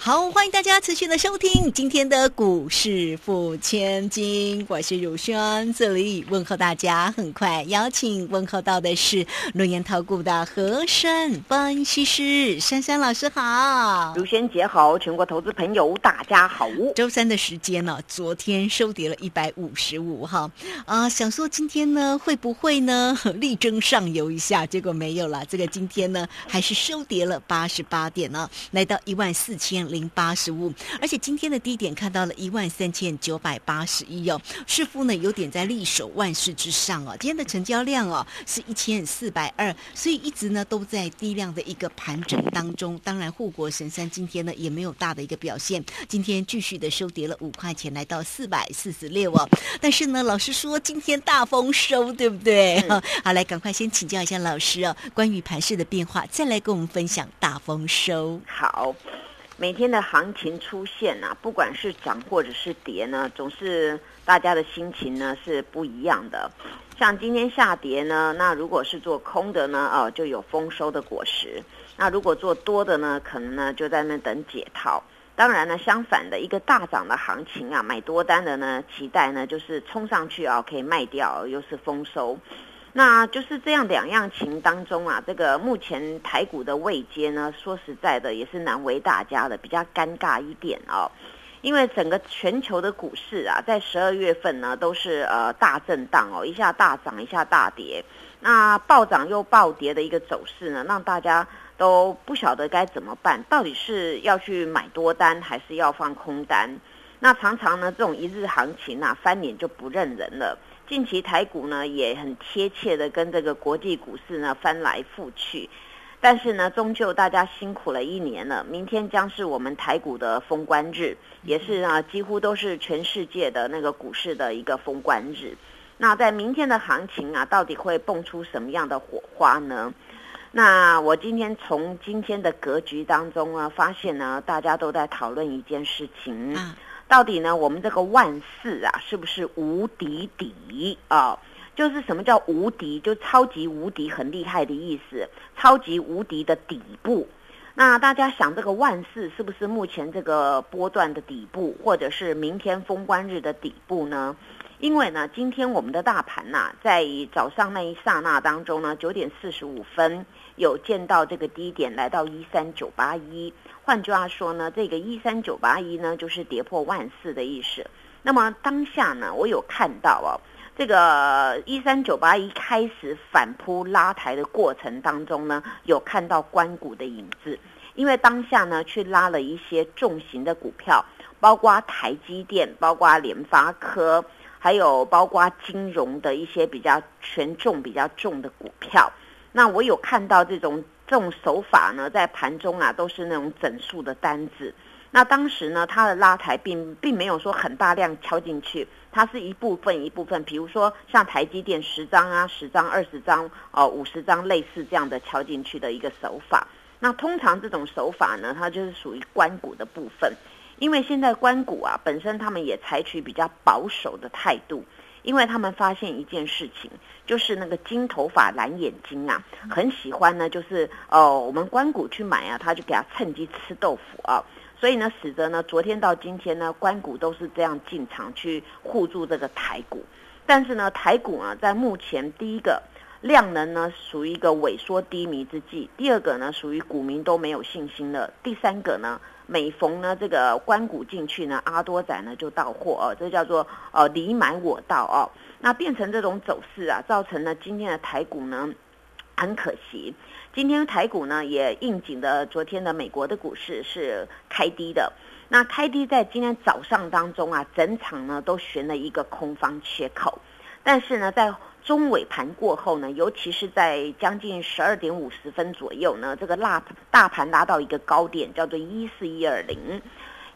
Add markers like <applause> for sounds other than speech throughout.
好，欢迎大家持续的收听今天的股市付千金，我是如轩，这里问候大家。很快邀请问候到的是轮研投顾的和山分析师珊珊老师，好，如轩姐好，全国投资朋友大家好。周三的时间呢，昨天收跌了一百五十五哈啊，想说今天呢会不会呢 <laughs> 力争上游一下，结果没有了。这个今天呢还是收跌了八十八点呢，来到一万四千零。零八十五，而且今天的低点看到了一万三千九百八十一哦，似乎呢有点在力守万事之上哦。今天的成交量哦是一千四百二，所以一直呢都在低量的一个盘整当中。当然，护国神山今天呢也没有大的一个表现，今天继续的收跌了五块钱，来到四百四十六哦。但是呢，老师说今天大丰收，对不对？<laughs> 好，来赶快先请教一下老师哦，关于盘势的变化，再来跟我们分享大丰收。好。每天的行情出现啊，不管是涨或者是跌呢，总是大家的心情呢是不一样的。像今天下跌呢，那如果是做空的呢，哦，就有丰收的果实；那如果做多的呢，可能呢就在那等解套。当然呢，相反的一个大涨的行情啊，买多单的呢，期待呢就是冲上去啊，可以卖掉，又是丰收。那就是这样两样情当中啊，这个目前台股的位阶呢，说实在的也是难为大家的，比较尴尬一点哦。因为整个全球的股市啊，在十二月份呢都是呃大震荡哦，一下大涨，一下大跌，那暴涨又暴跌的一个走势呢，让大家都不晓得该怎么办，到底是要去买多单还是要放空单？那常常呢，这种一日行情啊，翻脸就不认人了。近期台股呢也很贴切的跟这个国际股市呢翻来覆去，但是呢，终究大家辛苦了一年了。明天将是我们台股的封关日，也是啊，几乎都是全世界的那个股市的一个封关日。那在明天的行情啊，到底会蹦出什么样的火花呢？那我今天从今天的格局当中啊，发现呢，大家都在讨论一件事情。到底呢？我们这个万四啊，是不是无底底啊？就是什么叫无敌？就超级无敌，很厉害的意思。超级无敌的底部。那大家想，这个万四是不是目前这个波段的底部，或者是明天封关日的底部呢？因为呢，今天我们的大盘呐，在早上那一刹那当中呢，九点四十五分有见到这个低点，来到一三九八一。换句话说呢，这个一三九八一呢，就是跌破万四的意思。那么当下呢，我有看到哦，这个一三九八一开始反扑拉抬的过程当中呢，有看到关谷的影子。因为当下呢，去拉了一些重型的股票，包括台积电，包括联发科，还有包括金融的一些比较权重比较重的股票。那我有看到这种。这种手法呢，在盘中啊都是那种整数的单子。那当时呢，它的拉抬并并没有说很大量敲进去，它是一部分一部分，比如说像台积电十张啊、十张、二十张、哦五十张，类似这样的敲进去的一个手法。那通常这种手法呢，它就是属于关股的部分，因为现在关股啊本身他们也采取比较保守的态度。因为他们发现一件事情，就是那个金头发蓝眼睛啊，很喜欢呢，就是哦，我们关谷去买啊，他就给他趁机吃豆腐啊，所以呢，使得呢，昨天到今天呢，关谷都是这样进场去护住这个台股，但是呢，台股呢，在目前第一个量能呢，属于一个萎缩低迷之际，第二个呢，属于股民都没有信心了，第三个呢。每逢呢这个关谷进去呢，阿多仔呢就到货哦，这叫做呃你买我到哦，那变成这种走势啊，造成了今天的台股呢很可惜，今天台股呢也应景的，昨天的美国的股市是开低的，那开低在今天早上当中啊，整场呢都悬了一个空方缺口，但是呢在。中尾盘过后呢，尤其是在将近十二点五十分左右呢，这个大大盘拉到一个高点，叫做一四一二零。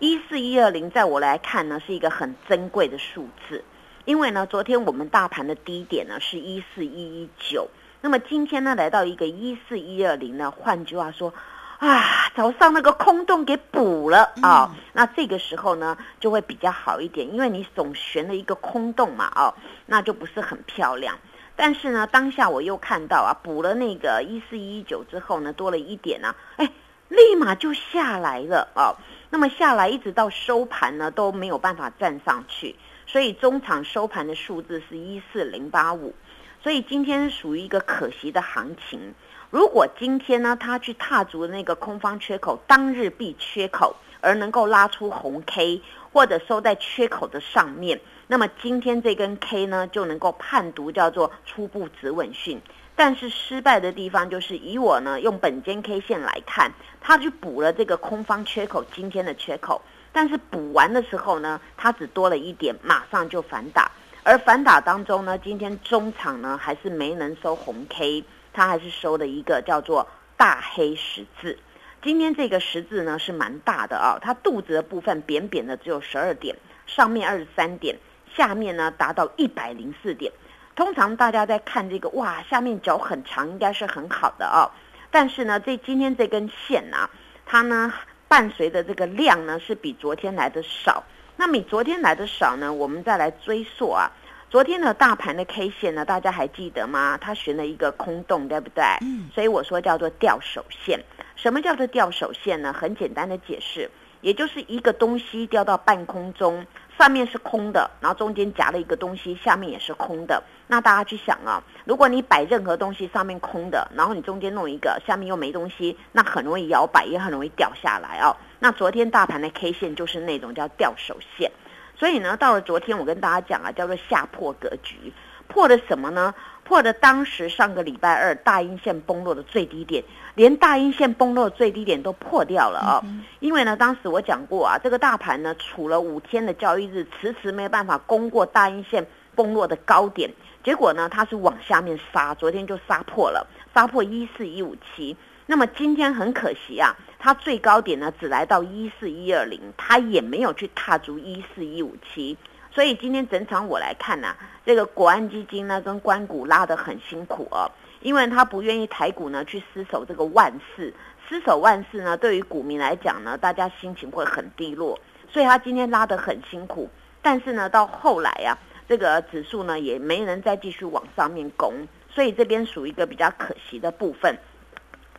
一四一二零，在我来看呢，是一个很珍贵的数字，因为呢，昨天我们大盘的低点呢是一四一一九，那么今天呢，来到一个一四一二零呢，换句话说，啊，早上那个空洞给补了啊，那这个时候呢就会比较好一点，因为你总悬了一个空洞嘛，哦，那就不是很漂亮。但是呢，当下我又看到啊，补了那个一四一九之后呢，多了一点呢，哎，立马就下来了啊。那么下来一直到收盘呢都没有办法站上去，所以中场收盘的数字是一四零八五。所以今天属于一个可惜的行情。如果今天呢，它去踏足那个空方缺口，当日必缺口，而能够拉出红 K，或者收在缺口的上面，那么今天这根 K 呢，就能够判读叫做初步止稳讯。但是失败的地方就是，以我呢用本间 K 线来看，它去补了这个空方缺口，今天的缺口，但是补完的时候呢，它只多了一点，马上就反打。而反打当中呢，今天中场呢还是没能收红 K，它还是收了一个叫做大黑十字。今天这个十字呢是蛮大的啊，它肚子的部分扁扁的只有十二点，上面二十三点，下面呢达到一百零四点。通常大家在看这个哇，下面脚很长，应该是很好的啊。但是呢，这今天这根线呢，它呢伴随的这个量呢是比昨天来的少。那比昨天来的少呢？我们再来追溯啊，昨天的大盘的 K 线呢，大家还记得吗？它悬了一个空洞，对不对？嗯。所以我说叫做吊手线。什么叫做吊手线呢？很简单的解释，也就是一个东西掉到半空中。上面是空的，然后中间夹了一个东西，下面也是空的。那大家去想啊，如果你摆任何东西上面空的，然后你中间弄一个，下面又没东西，那很容易摇摆，也很容易掉下来哦。那昨天大盘的 K 线就是那种叫掉手线，所以呢，到了昨天我跟大家讲啊，叫做下破格局，破了什么呢？破的当时上个礼拜二大阴线崩落的最低点，连大阴线崩落的最低点都破掉了啊！因为呢，当时我讲过啊，这个大盘呢，处了五天的交易日，迟迟没有办法攻过大阴线崩落的高点，结果呢，它是往下面杀，昨天就杀破了，杀破一四一五七。那么今天很可惜啊，它最高点呢只来到一四一二零，它也没有去踏足一四一五七。所以今天整场我来看呢，这个国安基金呢跟关股拉得很辛苦哦，因为他不愿意台股呢去失守这个万事，失守万事呢对于股民来讲呢，大家心情会很低落，所以他今天拉得很辛苦。但是呢，到后来啊，这个指数呢也没人再继续往上面攻，所以这边属于一个比较可惜的部分。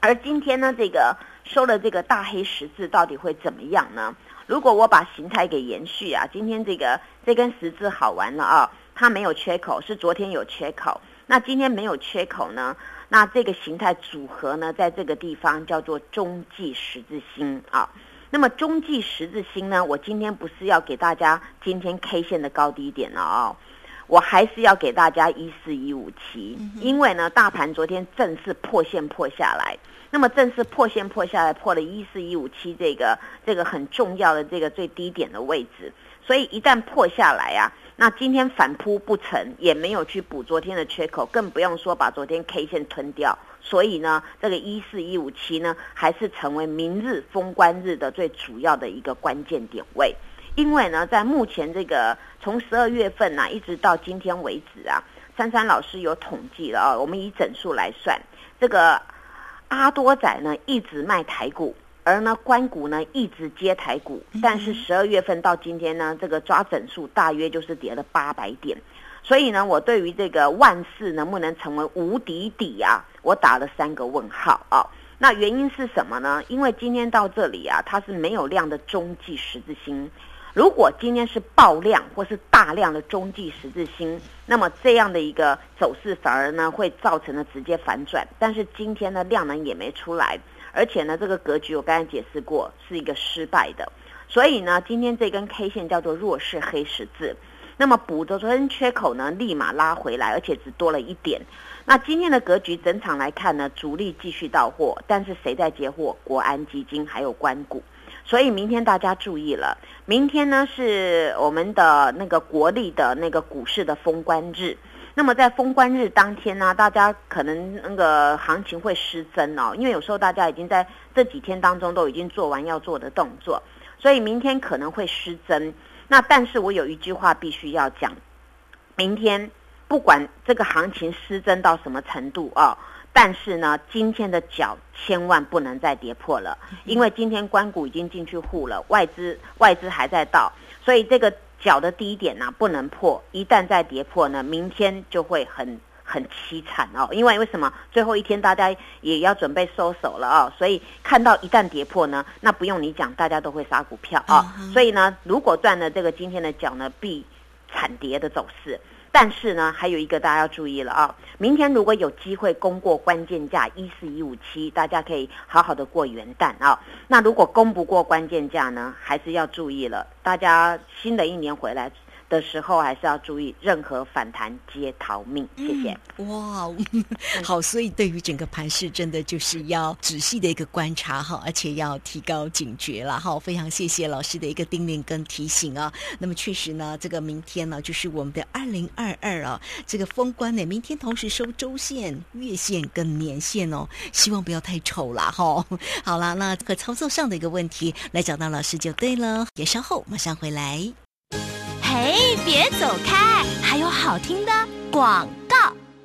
而今天呢，这个收了这个大黑十字，到底会怎么样呢？如果我把形态给延续啊，今天这个这根十字好玩了啊，它没有缺口，是昨天有缺口。那今天没有缺口呢？那这个形态组合呢，在这个地方叫做中继十字星啊。那么中继十字星呢，我今天不是要给大家今天 K 线的高低点了啊，我还是要给大家一四一五七，因为呢，大盘昨天正式破线破下来。那么正式破线破下来，破了一四一五七这个这个很重要的这个最低点的位置，所以一旦破下来啊，那今天反扑不成，也没有去补昨天的缺口，更不用说把昨天 K 线吞掉。所以呢，这个一四一五七呢，还是成为明日封关日的最主要的一个关键点位。因为呢，在目前这个从十二月份呐，一直到今天为止啊，珊珊老师有统计了啊，我们以整数来算这个。阿多仔呢一直卖台股，而呢关股呢一直接台股，但是十二月份到今天呢，这个抓整数大约就是跌了八百点，所以呢，我对于这个万事能不能成为无敌底啊，我打了三个问号啊。那原因是什么呢？因为今天到这里啊，它是没有量的中继十字星。如果今天是爆量或是大量的中继十字星，那么这样的一个走势反而呢会造成了直接反转。但是今天的量能也没出来，而且呢这个格局我刚才解释过是一个失败的，所以呢今天这根 K 线叫做弱势黑十字。那么补的昨天缺口呢立马拉回来，而且只多了一点。那今天的格局整场来看呢，主力继续到货，但是谁在接货？国安基金还有关股。所以明天大家注意了，明天呢是我们的那个国力的那个股市的封关日。那么在封关日当天呢，大家可能那个行情会失真哦，因为有时候大家已经在这几天当中都已经做完要做的动作，所以明天可能会失真。那但是我有一句话必须要讲，明天不管这个行情失真到什么程度啊，但是呢，今天的脚千万不能再跌破了，因为今天关谷已经进去护了，外资外资还在到，所以这个脚的低点呢不能破，一旦再跌破呢，明天就会很。很凄惨哦，因为为什么最后一天大家也要准备收手了哦，所以看到一旦跌破呢，那不用你讲，大家都会杀股票啊。所以呢，如果赚了这个今天的脚呢，必惨跌的走势。但是呢，还有一个大家要注意了啊，明天如果有机会攻过关键价一四一五七，大家可以好好的过元旦啊。那如果攻不过关键价呢，还是要注意了。大家新的一年回来。的时候还是要注意，任何反弹皆逃命。谢谢。哇，好，所以对于整个盘势，真的就是要仔细的一个观察哈，而且要提高警觉了哈。非常谢谢老师的一个叮咛跟提醒啊。那么确实呢，这个明天呢，就是我们的二零二二啊，这个封关呢，明天同时收周线、月线跟年线哦，希望不要太丑了哈。好啦，那这个操作上的一个问题，来找到老师就对了。也稍后马上回来。嘿，别走开！还有好听的广。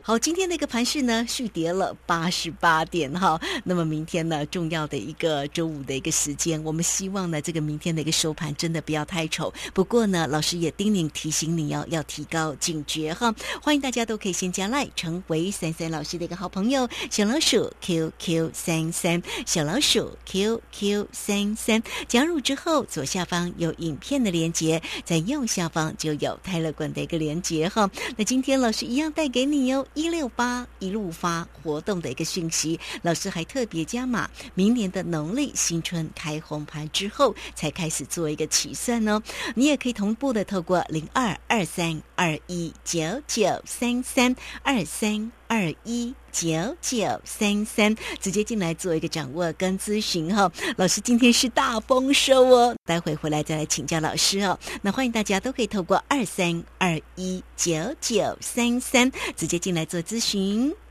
好，今天的一个盘势呢，续跌了八十八点哈。那么明天呢，重要的一个周五的一个时间，我们希望呢，这个明天的一个收盘真的不要太丑。不过呢，老师也叮咛提醒你哦，要提高警觉哈。欢迎大家都可以先加赖，成为三三老师的一个好朋友，小老鼠 QQ 三三，小老鼠 QQ 三三。加入之后，左下方有影片的连接，在右下方就有泰勒管的一个连接哈。那今天老师一样带给你哟。一六八一路发活动的一个讯息，老师还特别加码，明年的农历新春开红盘之后才开始做一个起算哦。你也可以同步的透过零二二三二一九九三三二三二一九九三三直接进来做一个掌握跟咨询哈。老师今天是大丰收哦，待会回来再来请教老师哦。那欢迎大家都可以透过二三二一九九三三直接进来。做咨询。